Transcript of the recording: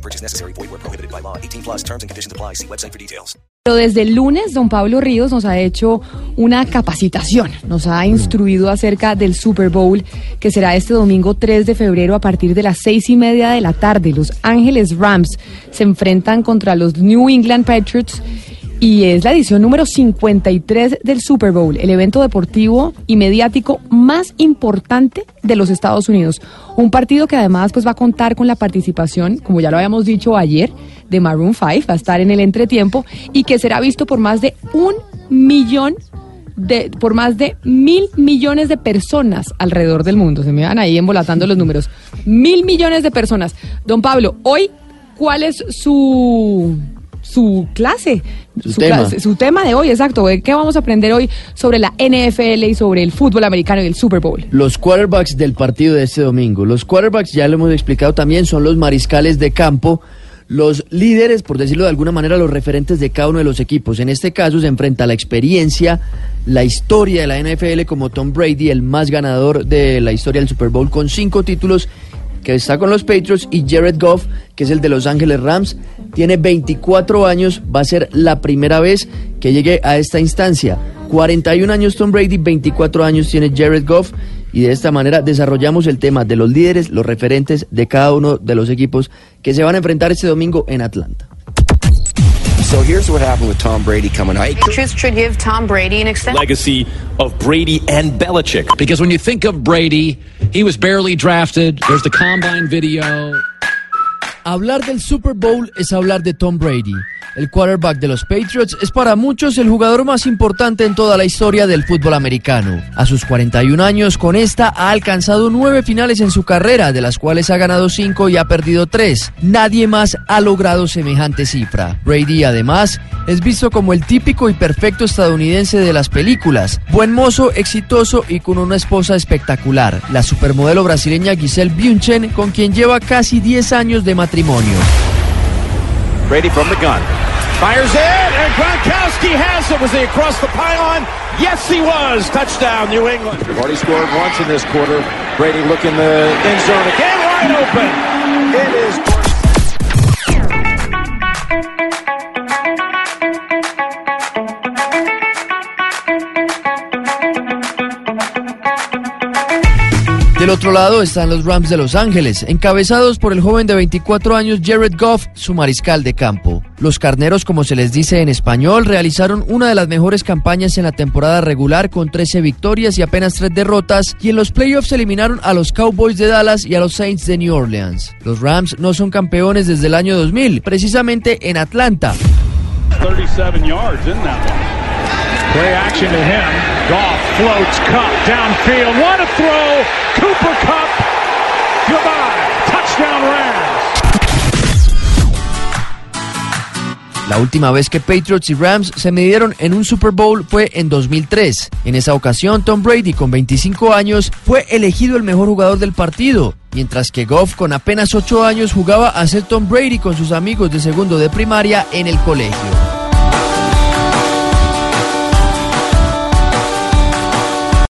No purchase necessary. Void where prohibited by law. 18 plus terms and conditions apply. See website for details. Pero desde el lunes, don Pablo Ríos nos ha hecho una capacitación, nos ha instruido acerca del Super Bowl que será este domingo 3 de febrero a partir de las seis y media de la tarde. Los Ángeles Rams se enfrentan contra los New England Patriots y es la edición número 53 del Super Bowl, el evento deportivo y mediático más importante de los Estados Unidos. Un partido que además pues va a contar con la participación, como ya lo habíamos dicho ayer, de Maroon 5, va a estar en el entretiempo y que será visto por más de un millón de, por más de mil millones de personas alrededor del mundo. Se me van ahí embolatando los números. Mil millones de personas. Don Pablo, hoy, ¿cuál es su su clase, Su su, tema. clase- su tema de hoy, exacto. ¿Qué vamos a aprender hoy sobre la NFL y sobre el fútbol americano y el Super Bowl? Los quarterbacks del partido de este domingo. Los quarterbacks, ya lo hemos explicado también, son los mariscales de campo, los líderes, por decirlo de alguna manera, los referentes de cada uno de los equipos. En este caso se enfrenta la experiencia, la historia de la NFL como Tom Brady, el más ganador de la historia del Super Bowl con cinco títulos que está con los Patriots y Jared Goff, que es el de Los Ángeles Rams, tiene 24 años, va a ser la primera vez que llegue a esta instancia. 41 años Tom Brady, 24 años tiene Jared Goff y de esta manera desarrollamos el tema de los líderes, los referentes de cada uno de los equipos que se van a enfrentar este domingo en Atlanta. So here's what happened with Tom Brady coming out. Patriots should give Tom Brady an extension. legacy of Brady and Belichick. Because when you think of Brady, he was barely drafted. There's the combine video. Hablar del Super Bowl es hablar de Tom Brady. El quarterback de los Patriots es para muchos el jugador más importante en toda la historia del fútbol americano. A sus 41 años, con esta ha alcanzado nueve finales en su carrera, de las cuales ha ganado cinco y ha perdido tres. Nadie más ha logrado semejante cifra. Brady, además, es visto como el típico y perfecto estadounidense de las películas. Buen mozo, exitoso y con una esposa espectacular, la supermodelo brasileña Giselle Bündchen, con quien lleva casi 10 años de matrimonio. Brady from the gun. Fires it, and Gronkowski has it. Was he across the pylon? Yes, he was. Touchdown, New England. They've already scored once in this quarter. Brady looking the end zone again, wide open. It is. Del otro lado están los Rams de Los Ángeles, encabezados por el joven de 24 años Jared Goff, su mariscal de campo. Los carneros, como se les dice en español, realizaron una de las mejores campañas en la temporada regular con 13 victorias y apenas 3 derrotas, y en los playoffs eliminaron a los Cowboys de Dallas y a los Saints de New Orleans. Los Rams no son campeones desde el año 2000, precisamente en Atlanta. 37 yards in that one. Play action to him. Goff Cup downfield. Throw! Cooper Cup. Goodbye. Touchdown Rams. La última vez que Patriots y Rams se midieron en un Super Bowl fue en 2003. En esa ocasión, Tom Brady, con 25 años, fue elegido el mejor jugador del partido, mientras que Goff, con apenas 8 años, jugaba a ser Tom Brady con sus amigos de segundo de primaria en el colegio.